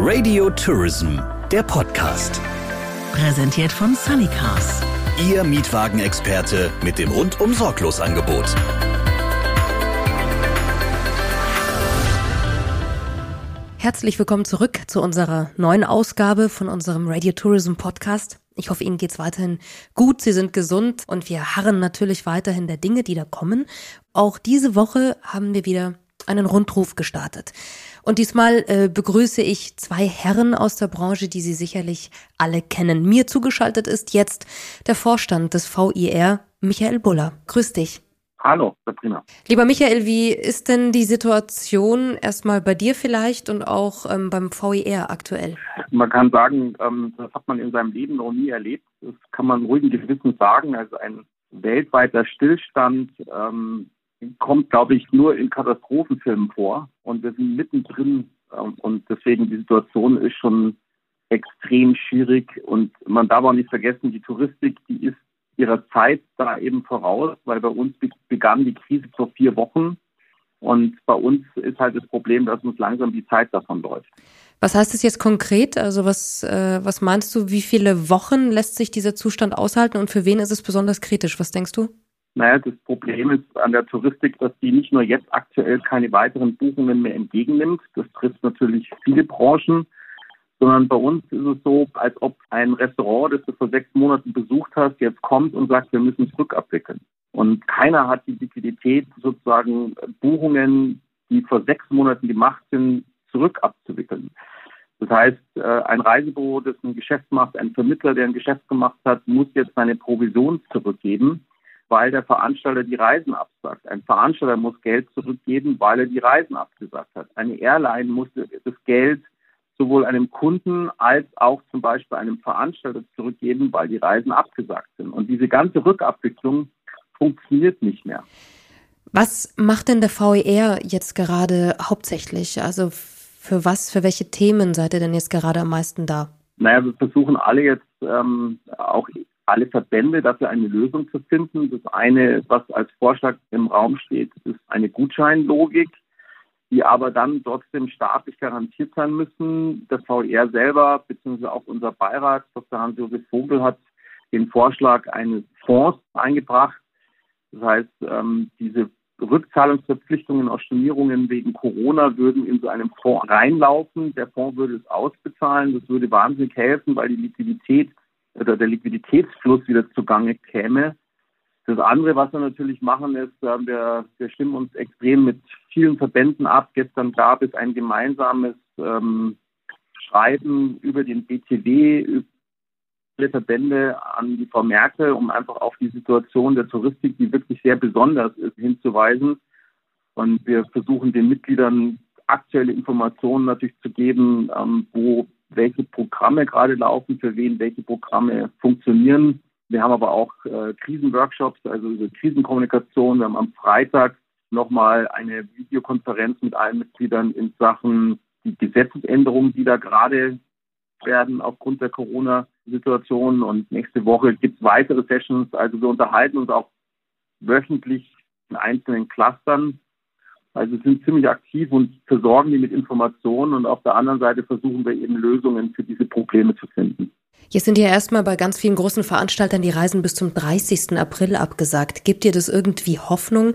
Radio Tourism, der Podcast. Präsentiert von Sunnycars. Ihr Mietwagenexperte mit dem rundum sorglos Angebot. Herzlich willkommen zurück zu unserer neuen Ausgabe von unserem Radio Tourism Podcast. Ich hoffe, Ihnen geht's weiterhin gut, Sie sind gesund und wir harren natürlich weiterhin der Dinge, die da kommen. Auch diese Woche haben wir wieder einen Rundruf gestartet. Und diesmal äh, begrüße ich zwei Herren aus der Branche, die Sie sicherlich alle kennen. Mir zugeschaltet ist jetzt der Vorstand des VIR, Michael Buller. Grüß dich. Hallo, Sabrina. Lieber Michael, wie ist denn die Situation erstmal bei dir vielleicht und auch ähm, beim VIR aktuell? Man kann sagen, ähm, das hat man in seinem Leben noch nie erlebt. Das kann man ruhigen Gewissens sagen. Also ein weltweiter Stillstand ähm, kommt, glaube ich, nur in Katastrophenfilmen vor. Und wir sind mittendrin. Ähm, und deswegen die Situation ist schon extrem schwierig. Und man darf auch nicht vergessen, die Touristik, die ist ihrer Zeit da eben voraus, weil bei uns begann die Krise vor vier Wochen. Und bei uns ist halt das Problem, dass uns langsam die Zeit davon läuft. Was heißt das jetzt konkret? Also was, äh, was meinst du, wie viele Wochen lässt sich dieser Zustand aushalten und für wen ist es besonders kritisch? Was denkst du? Naja, das Problem ist an der Touristik, dass die nicht nur jetzt aktuell keine weiteren Buchungen mehr entgegennimmt. Das trifft natürlich viele Branchen sondern bei uns ist es so, als ob ein Restaurant, das du vor sechs Monaten besucht hast, jetzt kommt und sagt, wir müssen es rückabwickeln. Und keiner hat die Liquidität, sozusagen Buchungen, die vor sechs Monaten gemacht sind, zurückabzuwickeln. Das heißt, äh, ein Reisebüro, das ein Geschäft macht, ein Vermittler, der ein Geschäft gemacht hat, muss jetzt seine Provision zurückgeben, weil der Veranstalter die Reisen absagt. Ein Veranstalter muss Geld zurückgeben, weil er die Reisen abgesagt hat. Eine Airline muss das Geld sowohl einem Kunden als auch zum Beispiel einem Veranstalter zurückgeben, weil die Reisen abgesagt sind. Und diese ganze Rückabwicklung funktioniert nicht mehr. Was macht denn der VER jetzt gerade hauptsächlich? Also für was, für welche Themen seid ihr denn jetzt gerade am meisten da? Naja, wir versuchen alle jetzt ähm, auch alle Verbände dafür eine Lösung zu finden. Das eine, was als Vorschlag im Raum steht, ist eine Gutscheinlogik die aber dann trotzdem staatlich garantiert sein müssen. Das VR selber, beziehungsweise auch unser Beirat, Dr. Hans-Josef Vogel, hat den Vorschlag eines Fonds eingebracht. Das heißt, ähm, diese Rückzahlungsverpflichtungen aus Stornierungen wegen Corona würden in so einem Fonds reinlaufen. Der Fonds würde es ausbezahlen. Das würde wahnsinnig helfen, weil die Liquidität oder der Liquiditätsfluss wieder zugange käme. Das andere, was wir natürlich machen, ist, äh, wir, wir stimmen uns extrem mit vielen Verbänden ab. Gestern gab es ein gemeinsames ähm, Schreiben über den BTW, über alle Verbände an die Frau Merkel, um einfach auf die Situation der Touristik, die wirklich sehr besonders ist, hinzuweisen. Und wir versuchen den Mitgliedern aktuelle Informationen natürlich zu geben, ähm, wo welche Programme gerade laufen, für wen welche Programme funktionieren wir haben aber auch äh, Krisenworkshops, also über Krisenkommunikation. Wir haben am Freitag nochmal eine Videokonferenz mit allen Mitgliedern in Sachen die Gesetzesänderungen, die da gerade werden aufgrund der Corona-Situation. Und nächste Woche gibt es weitere Sessions. Also wir unterhalten uns auch wöchentlich in einzelnen Clustern. Also sind ziemlich aktiv und versorgen die mit Informationen. Und auf der anderen Seite versuchen wir eben Lösungen für diese Probleme zu finden. Jetzt sind ja erstmal bei ganz vielen großen Veranstaltern die Reisen bis zum 30. April abgesagt. Gibt dir das irgendwie Hoffnung,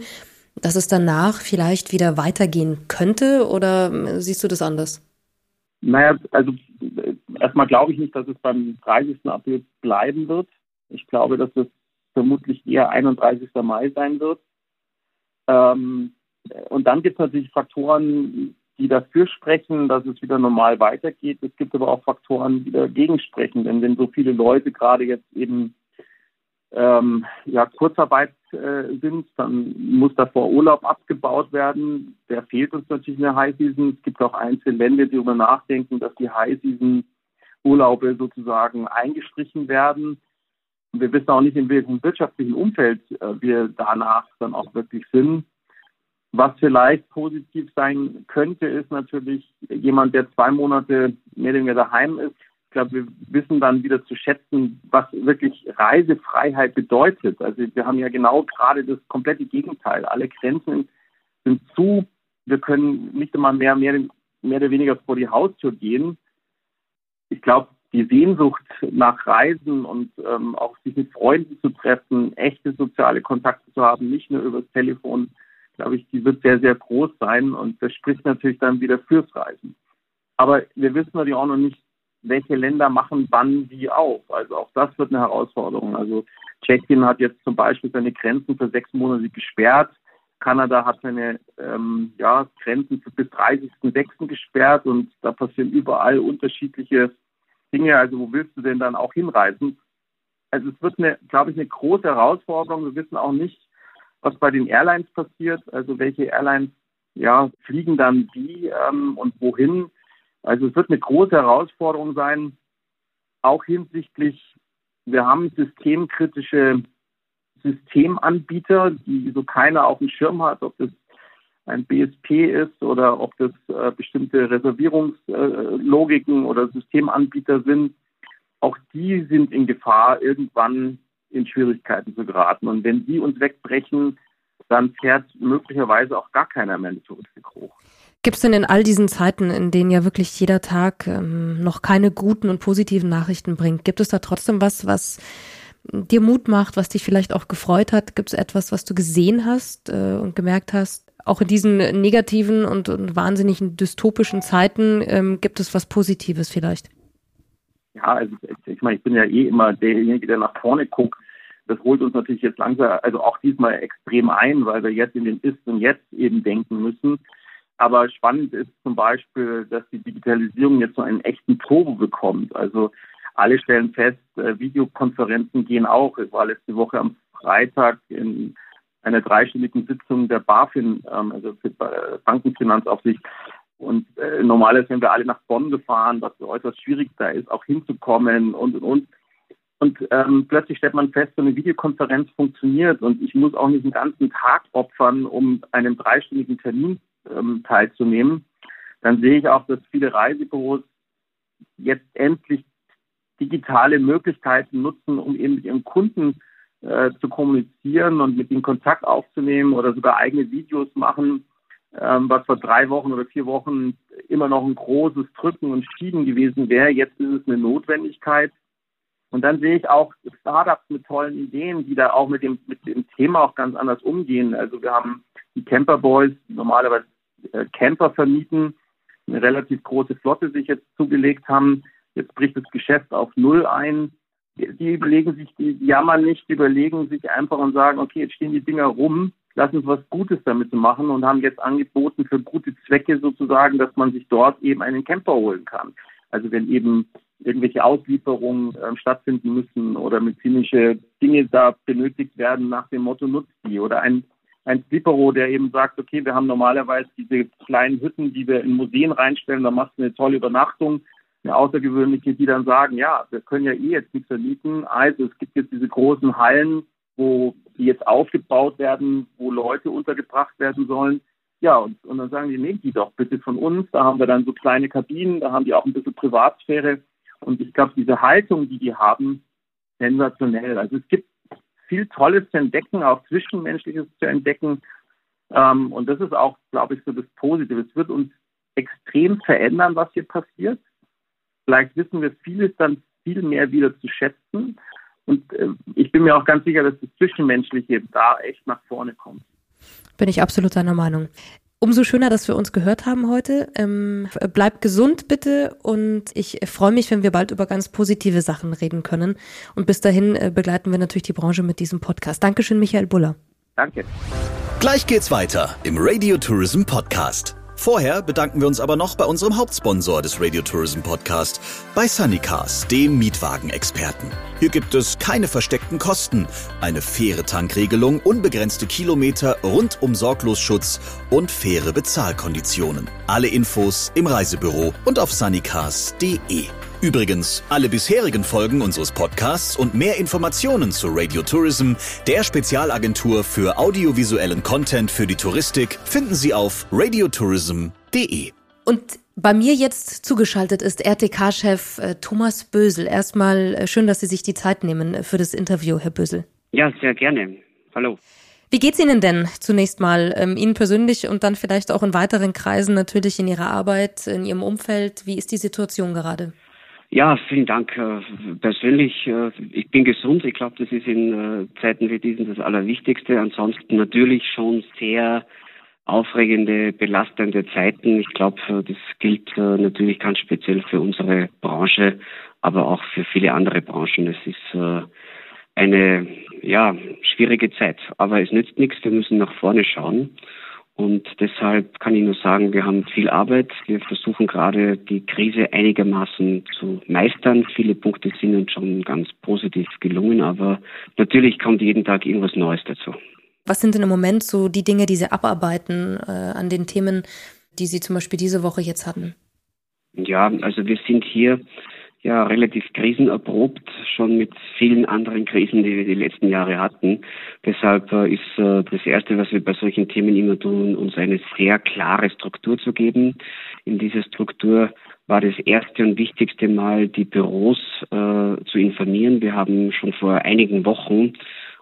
dass es danach vielleicht wieder weitergehen könnte oder siehst du das anders? Naja, also erstmal glaube ich nicht, dass es beim 30. April bleiben wird. Ich glaube, dass es vermutlich eher 31. Mai sein wird. Ähm, und dann gibt es natürlich Faktoren, die dafür sprechen, dass es wieder normal weitergeht. Es gibt aber auch Faktoren, die dagegen sprechen. Denn wenn so viele Leute gerade jetzt eben ähm, ja, Kurzarbeit äh, sind, dann muss davor Urlaub abgebaut werden. Der fehlt uns natürlich in der High Season. Es gibt auch einzelne Länder, die darüber nachdenken, dass die High Season Urlaube sozusagen eingestrichen werden. Wir wissen auch nicht, in welchem wirtschaftlichen Umfeld äh, wir danach dann auch wirklich sind. Was vielleicht positiv sein könnte, ist natürlich jemand, der zwei Monate mehr oder weniger daheim ist. Ich glaube, wir wissen dann wieder zu schätzen, was wirklich Reisefreiheit bedeutet. Also wir haben ja genau gerade das komplette Gegenteil. Alle Grenzen sind zu. Wir können nicht einmal mehr, mehr, mehr oder weniger vor die Haustür gehen. ich glaube, die Sehnsucht nach Reisen und ähm, auch sich mit Freunden zu treffen, echte soziale Kontakte zu haben, nicht nur übers Telefon, glaube ich, die wird sehr, sehr groß sein und das spricht natürlich dann wieder fürs Reisen. Aber wir wissen natürlich auch noch nicht, welche Länder machen wann wie auf. Also auch das wird eine Herausforderung. Also Tschechien hat jetzt zum Beispiel seine Grenzen für sechs Monate gesperrt. Kanada hat seine ähm, ja, Grenzen bis 30.06. gesperrt und da passieren überall unterschiedliche Dinge. Also wo willst du denn dann auch hinreisen? Also es wird eine, glaube ich, eine große Herausforderung. Wir wissen auch nicht, was bei den Airlines passiert. Also welche Airlines ja, fliegen dann wie ähm, und wohin. Also es wird eine große Herausforderung sein, auch hinsichtlich, wir haben systemkritische Systemanbieter, die so keiner auf dem Schirm hat, ob das ein BSP ist oder ob das äh, bestimmte Reservierungslogiken äh, oder Systemanbieter sind. Auch die sind in Gefahr, irgendwann in Schwierigkeiten zu geraten. Und wenn die uns wegbrechen, dann fährt möglicherweise auch gar keiner mehr in die Touristik hoch. Gibt es denn in all diesen Zeiten, in denen ja wirklich jeder Tag ähm, noch keine guten und positiven Nachrichten bringt, gibt es da trotzdem was, was dir Mut macht, was dich vielleicht auch gefreut hat? Gibt es etwas, was du gesehen hast äh, und gemerkt hast? Auch in diesen negativen und, und wahnsinnigen dystopischen Zeiten ähm, gibt es was Positives vielleicht? Ja, also ich meine, ich bin ja eh immer derjenige, der nach vorne guckt. Das holt uns natürlich jetzt langsam, also auch diesmal extrem ein, weil wir jetzt in den Ist und Jetzt eben denken müssen. Aber spannend ist zum Beispiel, dass die Digitalisierung jetzt so einen echten Turbo bekommt. Also alle stellen fest, äh, Videokonferenzen gehen auch. Ich war letzte Woche am Freitag in einer dreistündigen Sitzung der BaFin, ähm, also für Bankenfinanzaufsicht. Und äh, normalerweise sind wir alle nach Bonn gefahren, was äußerst schwierig da ist, auch hinzukommen und und und. Ähm, plötzlich stellt man fest, so eine Videokonferenz funktioniert und ich muss auch nicht den ganzen Tag opfern, um einen dreistündigen Termin ähm, teilzunehmen, dann sehe ich auch, dass viele Reisebüros jetzt endlich digitale Möglichkeiten nutzen, um eben mit ihren Kunden äh, zu kommunizieren und mit ihnen Kontakt aufzunehmen oder sogar eigene Videos machen, ähm, was vor drei Wochen oder vier Wochen immer noch ein großes Drücken und Schieben gewesen wäre. Jetzt ist es eine Notwendigkeit. Und dann sehe ich auch Startups mit tollen Ideen, die da auch mit dem, mit dem Thema auch ganz anders umgehen. Also wir haben die Camper Boys, normalerweise äh, Camper vermieten, eine relativ große Flotte sich jetzt zugelegt haben. Jetzt bricht das Geschäft auf Null ein. Die, die überlegen sich, die jammern nicht, die überlegen sich einfach und sagen, okay, jetzt stehen die Dinger rum, lass uns was Gutes damit machen und haben jetzt angeboten für gute Zwecke sozusagen, dass man sich dort eben einen Camper holen kann. Also wenn eben irgendwelche Auslieferungen äh, stattfinden müssen oder medizinische Dinge da benötigt werden nach dem Motto nutzt die oder ein ein Slipero, der eben sagt, okay, wir haben normalerweise diese kleinen Hütten, die wir in Museen reinstellen, da machst du eine tolle Übernachtung, eine außergewöhnliche, die dann sagen, ja, wir können ja eh jetzt nichts vermieten. Also es gibt jetzt diese großen Hallen, wo die jetzt aufgebaut werden, wo Leute untergebracht werden sollen. Ja, und, und dann sagen die, nehmt die doch bitte von uns. Da haben wir dann so kleine Kabinen, da haben die auch ein bisschen Privatsphäre. Und ich glaube, diese Haltung, die die haben, sensationell. Also es gibt viel Tolles zu entdecken, auch Zwischenmenschliches zu entdecken. Ähm, und das ist auch, glaube ich, so das Positive. Es wird uns extrem verändern, was hier passiert. Vielleicht wissen wir vieles dann viel mehr wieder zu schätzen. Und äh, ich bin mir auch ganz sicher, dass das Zwischenmenschliche da echt nach vorne kommt. Bin ich absolut deiner Meinung. Umso schöner, dass wir uns gehört haben heute. Ähm, bleibt gesund bitte und ich freue mich, wenn wir bald über ganz positive Sachen reden können. Und bis dahin äh, begleiten wir natürlich die Branche mit diesem Podcast. Dankeschön, Michael Buller. Danke. Gleich geht's weiter im Radio Tourism Podcast. Vorher bedanken wir uns aber noch bei unserem Hauptsponsor des Radio Tourism Podcast, bei Sunnycars, dem Mietwagenexperten. Hier gibt es keine versteckten Kosten, eine faire Tankregelung, unbegrenzte Kilometer, rundum Sorglosschutz und faire Bezahlkonditionen. Alle Infos im Reisebüro und auf sunnycars.de. Übrigens, alle bisherigen Folgen unseres Podcasts und mehr Informationen zu Radio Tourism, der Spezialagentur für audiovisuellen Content für die Touristik, finden Sie auf radiotourism.de. Und bei mir jetzt zugeschaltet ist RTK-Chef äh, Thomas Bösel. Erstmal äh, schön, dass Sie sich die Zeit nehmen äh, für das Interview, Herr Bösel. Ja, sehr gerne. Hallo. Wie geht's Ihnen denn zunächst mal, ähm, Ihnen persönlich und dann vielleicht auch in weiteren Kreisen natürlich in Ihrer Arbeit, in Ihrem Umfeld? Wie ist die Situation gerade? Ja, vielen Dank. Äh, persönlich, äh, ich bin gesund. Ich glaube, das ist in äh, Zeiten wie diesen das Allerwichtigste. Ansonsten natürlich schon sehr aufregende, belastende Zeiten. Ich glaube, das gilt natürlich ganz speziell für unsere Branche, aber auch für viele andere Branchen. Es ist eine ja, schwierige Zeit, aber es nützt nichts. Wir müssen nach vorne schauen. Und deshalb kann ich nur sagen, wir haben viel Arbeit. Wir versuchen gerade die Krise einigermaßen zu meistern. Viele Punkte sind uns schon ganz positiv gelungen, aber natürlich kommt jeden Tag irgendwas Neues dazu. Was sind denn im Moment so die Dinge, die Sie abarbeiten äh, an den Themen, die Sie zum Beispiel diese Woche jetzt hatten? Ja, also wir sind hier ja relativ krisenerprobt, schon mit vielen anderen Krisen, die wir die letzten Jahre hatten. Deshalb äh, ist äh, das Erste, was wir bei solchen Themen immer tun, uns eine sehr klare Struktur zu geben. In dieser Struktur war das erste und wichtigste Mal, die Büros äh, zu informieren. Wir haben schon vor einigen Wochen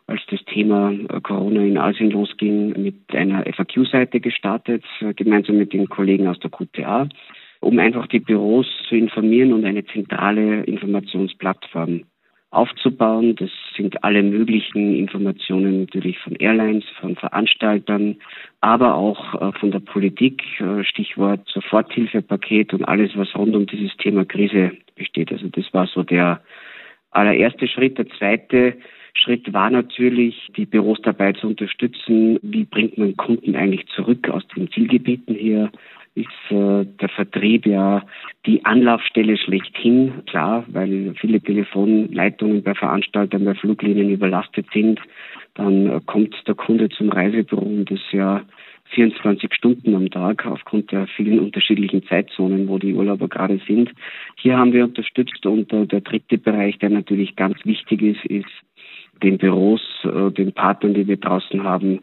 als das Thema äh, Corona in Asien losging, mit einer FAQ-Seite gestartet, gemeinsam mit den Kollegen aus der QTA um einfach die Büros zu informieren und eine zentrale Informationsplattform aufzubauen. Das sind alle möglichen Informationen natürlich von Airlines, von Veranstaltern, aber auch äh, von der Politik, äh, Stichwort Soforthilfepaket und alles, was rund um dieses Thema Krise besteht. Also das war so der allererste Schritt. Der zweite Schritt war natürlich, die Büros dabei zu unterstützen, wie bringt man Kunden eigentlich zurück aus den Zielgebieten hier ist äh, der Vertrieb ja die Anlaufstelle schlechthin, klar, weil viele Telefonleitungen bei Veranstaltern, bei Fluglinien überlastet sind. Dann äh, kommt der Kunde zum Reisebüro und das ja 24 Stunden am Tag aufgrund der vielen unterschiedlichen Zeitzonen, wo die Urlauber gerade sind. Hier haben wir unterstützt und äh, der dritte Bereich, der natürlich ganz wichtig ist, ist den Büros, äh, den Partnern, die wir draußen haben,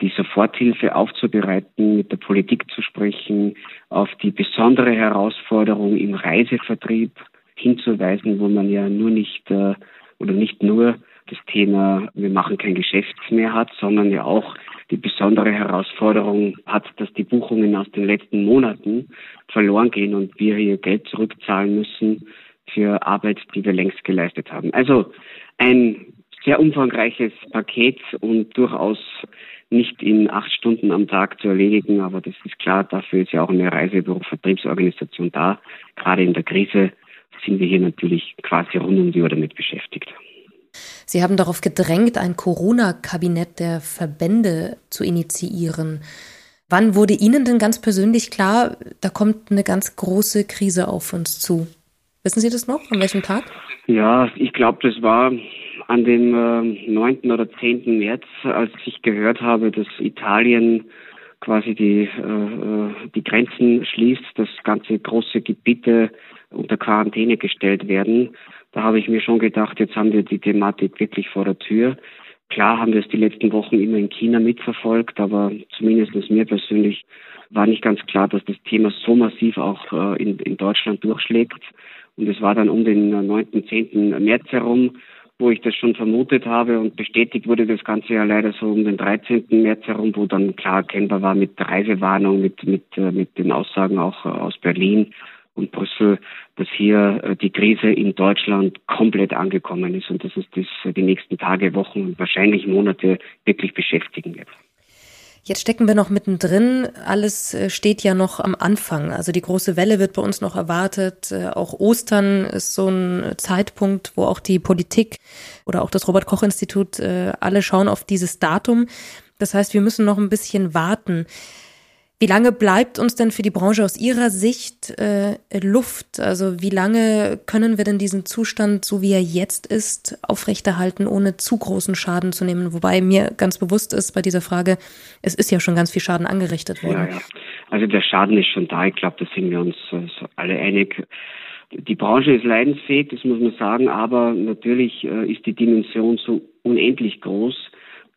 die Soforthilfe aufzubereiten, mit der Politik zu sprechen, auf die besondere Herausforderung im Reisevertrieb hinzuweisen, wo man ja nur nicht äh, oder nicht nur das Thema, wir machen kein Geschäft mehr hat, sondern ja auch die besondere Herausforderung hat, dass die Buchungen aus den letzten Monaten verloren gehen und wir hier Geld zurückzahlen müssen für Arbeit, die wir längst geleistet haben. Also ein sehr umfangreiches Paket und durchaus nicht in acht Stunden am Tag zu erledigen, aber das ist klar, dafür ist ja auch eine Reisebüro-Vertriebsorganisation da. Gerade in der Krise sind wir hier natürlich quasi rund um die Uhr damit beschäftigt. Sie haben darauf gedrängt, ein Corona-Kabinett der Verbände zu initiieren. Wann wurde Ihnen denn ganz persönlich klar, da kommt eine ganz große Krise auf uns zu? Wissen Sie das noch? An welchem Tag? Ja, ich glaube, das war an dem äh, 9. oder 10. März, als ich gehört habe, dass Italien quasi die, äh, die Grenzen schließt, dass ganze große Gebiete unter Quarantäne gestellt werden. Da habe ich mir schon gedacht, jetzt haben wir die Thematik wirklich vor der Tür. Klar haben wir es die letzten Wochen immer in China mitverfolgt, aber zumindest mir persönlich war nicht ganz klar, dass das Thema so massiv auch äh, in, in Deutschland durchschlägt. Und es war dann um den 9., 10. März herum, wo ich das schon vermutet habe und bestätigt wurde das Ganze ja leider so um den 13. März herum, wo dann klar erkennbar war mit Reisewarnung, mit, mit, äh, mit den Aussagen auch äh, aus Berlin und Brüssel, dass hier äh, die Krise in Deutschland komplett angekommen ist und dass uns das die nächsten Tage, Wochen und wahrscheinlich Monate wirklich beschäftigen wird. Jetzt stecken wir noch mittendrin. Alles äh, steht ja noch am Anfang. Also die große Welle wird bei uns noch erwartet. Äh, auch Ostern ist so ein Zeitpunkt, wo auch die Politik oder auch das Robert Koch Institut äh, alle schauen auf dieses Datum. Das heißt, wir müssen noch ein bisschen warten. Wie lange bleibt uns denn für die Branche aus Ihrer Sicht äh, Luft? Also wie lange können wir denn diesen Zustand, so wie er jetzt ist, aufrechterhalten, ohne zu großen Schaden zu nehmen? Wobei mir ganz bewusst ist bei dieser Frage, es ist ja schon ganz viel Schaden angerichtet worden. Ja, ja. Also der Schaden ist schon da. Ich glaube, da sind wir uns also alle einig. Die Branche ist leidensfähig, das muss man sagen, aber natürlich äh, ist die Dimension so unendlich groß,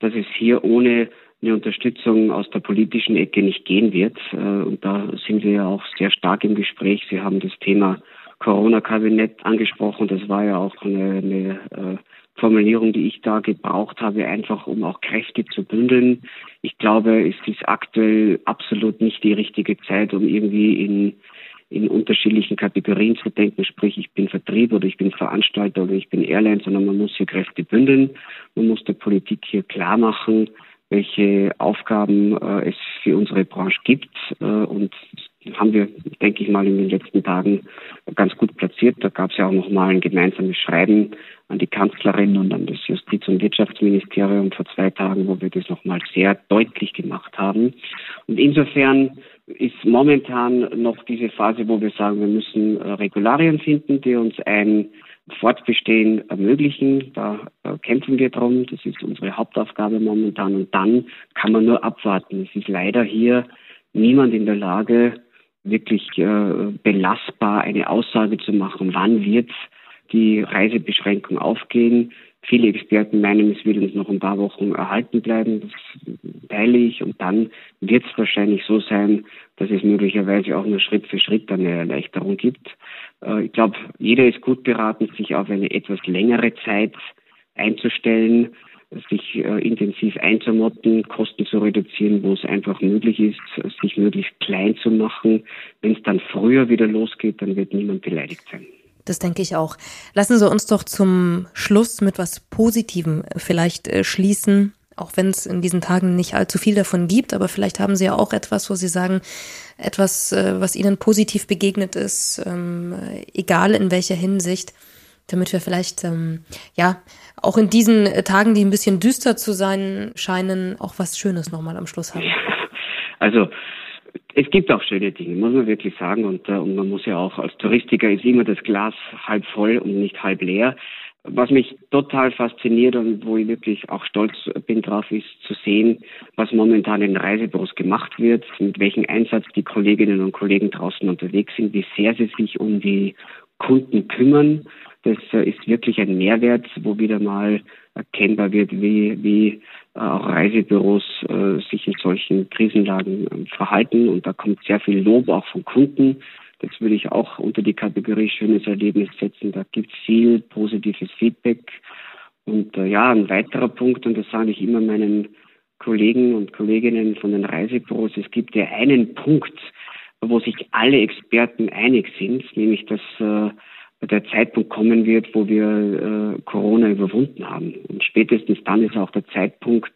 dass es hier ohne eine Unterstützung aus der politischen Ecke nicht gehen wird. Äh, und da sind wir ja auch sehr stark im Gespräch. Sie haben das Thema Corona-Kabinett angesprochen. Das war ja auch eine, eine äh, Formulierung, die ich da gebraucht habe, einfach um auch Kräfte zu bündeln. Ich glaube, es ist aktuell absolut nicht die richtige Zeit, um irgendwie in in unterschiedlichen Kategorien zu denken, sprich ich bin Vertrieb oder ich bin Veranstalter oder ich bin Airline, sondern man muss hier Kräfte bündeln. Man muss der Politik hier klar machen, welche Aufgaben äh, es für unsere Branche gibt. Äh, und haben wir, denke ich mal, in den letzten Tagen ganz gut platziert. Da gab es ja auch nochmal ein gemeinsames Schreiben an die Kanzlerin und an das Justiz- und Wirtschaftsministerium vor zwei Tagen, wo wir das nochmal sehr deutlich gemacht haben. Und insofern ist momentan noch diese Phase, wo wir sagen, wir müssen äh, Regularien finden, die uns ein Fortbestehen ermöglichen. Da äh, kämpfen wir drum. Das ist unsere Hauptaufgabe momentan. Und dann kann man nur abwarten. Es ist leider hier niemand in der Lage, wirklich äh, belastbar eine Aussage zu machen, wann wird die Reisebeschränkung aufgehen. Viele Experten meinen, es wird uns noch ein paar Wochen erhalten bleiben. Das teile ich. Und dann wird es wahrscheinlich so sein, dass es möglicherweise auch nur Schritt für Schritt eine Erleichterung gibt. Äh, ich glaube, jeder ist gut beraten, sich auf eine etwas längere Zeit einzustellen, sich äh, intensiv einzumotten, Kosten zu reduzieren, wo es einfach möglich ist, sich möglichst klein zu machen. Wenn es dann früher wieder losgeht, dann wird niemand beleidigt sein. Das denke ich auch. Lassen Sie uns doch zum Schluss mit was Positivem vielleicht äh, schließen, auch wenn es in diesen Tagen nicht allzu viel davon gibt, aber vielleicht haben Sie ja auch etwas, wo Sie sagen, etwas, äh, was Ihnen positiv begegnet ist, ähm, egal in welcher Hinsicht, damit wir vielleicht, ähm, ja, auch in diesen Tagen, die ein bisschen düster zu sein scheinen, auch was Schönes nochmal am Schluss haben. Also, es gibt auch schöne Dinge, muss man wirklich sagen. Und, äh, und man muss ja auch als Touristiker ist immer das Glas halb voll und nicht halb leer. Was mich total fasziniert und wo ich wirklich auch stolz bin drauf, ist zu sehen, was momentan in Reisebüros gemacht wird, mit welchem Einsatz die Kolleginnen und Kollegen draußen unterwegs sind, wie sehr sie sich um die Kunden kümmern. Das äh, ist wirklich ein Mehrwert, wo wieder mal erkennbar wird, wie, wie äh, auch Reisebüros äh, sich in solchen Krisenlagen ähm, verhalten. Und da kommt sehr viel Lob auch von Kunden. Das würde ich auch unter die Kategorie schönes Erlebnis setzen. Da gibt es viel positives Feedback. Und äh, ja, ein weiterer Punkt, und das sage ich immer meinen Kollegen und Kolleginnen von den Reisebüros, es gibt ja einen Punkt, wo sich alle Experten einig sind, nämlich dass äh, der Zeitpunkt kommen wird, wo wir äh, Corona überwunden haben. Und spätestens dann ist auch der Zeitpunkt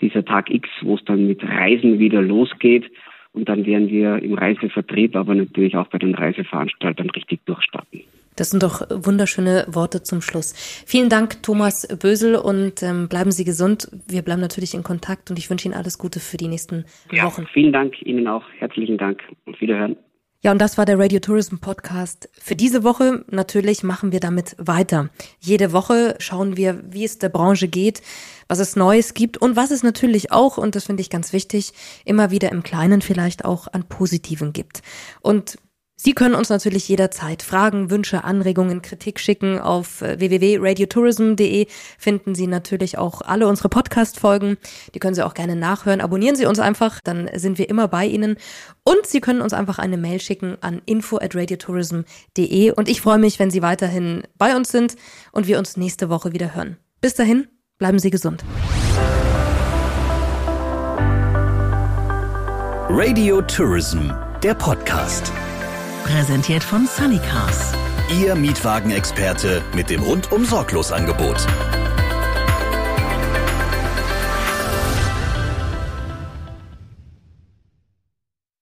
dieser Tag X, wo es dann mit Reisen wieder losgeht. Und dann werden wir im Reisevertrieb, aber natürlich auch bei den Reiseveranstaltern richtig durchstarten. Das sind doch wunderschöne Worte zum Schluss. Vielen Dank, Thomas Bösel, und ähm, bleiben Sie gesund. Wir bleiben natürlich in Kontakt und ich wünsche Ihnen alles Gute für die nächsten Wochen. Ja, vielen Dank Ihnen auch. Herzlichen Dank und Wiederhören. Ja, und das war der Radio Tourism Podcast. Für diese Woche natürlich machen wir damit weiter. Jede Woche schauen wir, wie es der Branche geht, was es Neues gibt und was es natürlich auch, und das finde ich ganz wichtig, immer wieder im Kleinen vielleicht auch an Positiven gibt. Und Sie können uns natürlich jederzeit Fragen, Wünsche, Anregungen, Kritik schicken. Auf äh, www.radiotourism.de finden Sie natürlich auch alle unsere Podcast-Folgen. Die können Sie auch gerne nachhören. Abonnieren Sie uns einfach, dann sind wir immer bei Ihnen. Und Sie können uns einfach eine Mail schicken an info@radiotourism.de. Und ich freue mich, wenn Sie weiterhin bei uns sind und wir uns nächste Woche wieder hören. Bis dahin, bleiben Sie gesund. Radio Tourism, der Podcast. Präsentiert von Sunnycars. Ihr Mietwagenexperte mit dem rundum sorglos Angebot.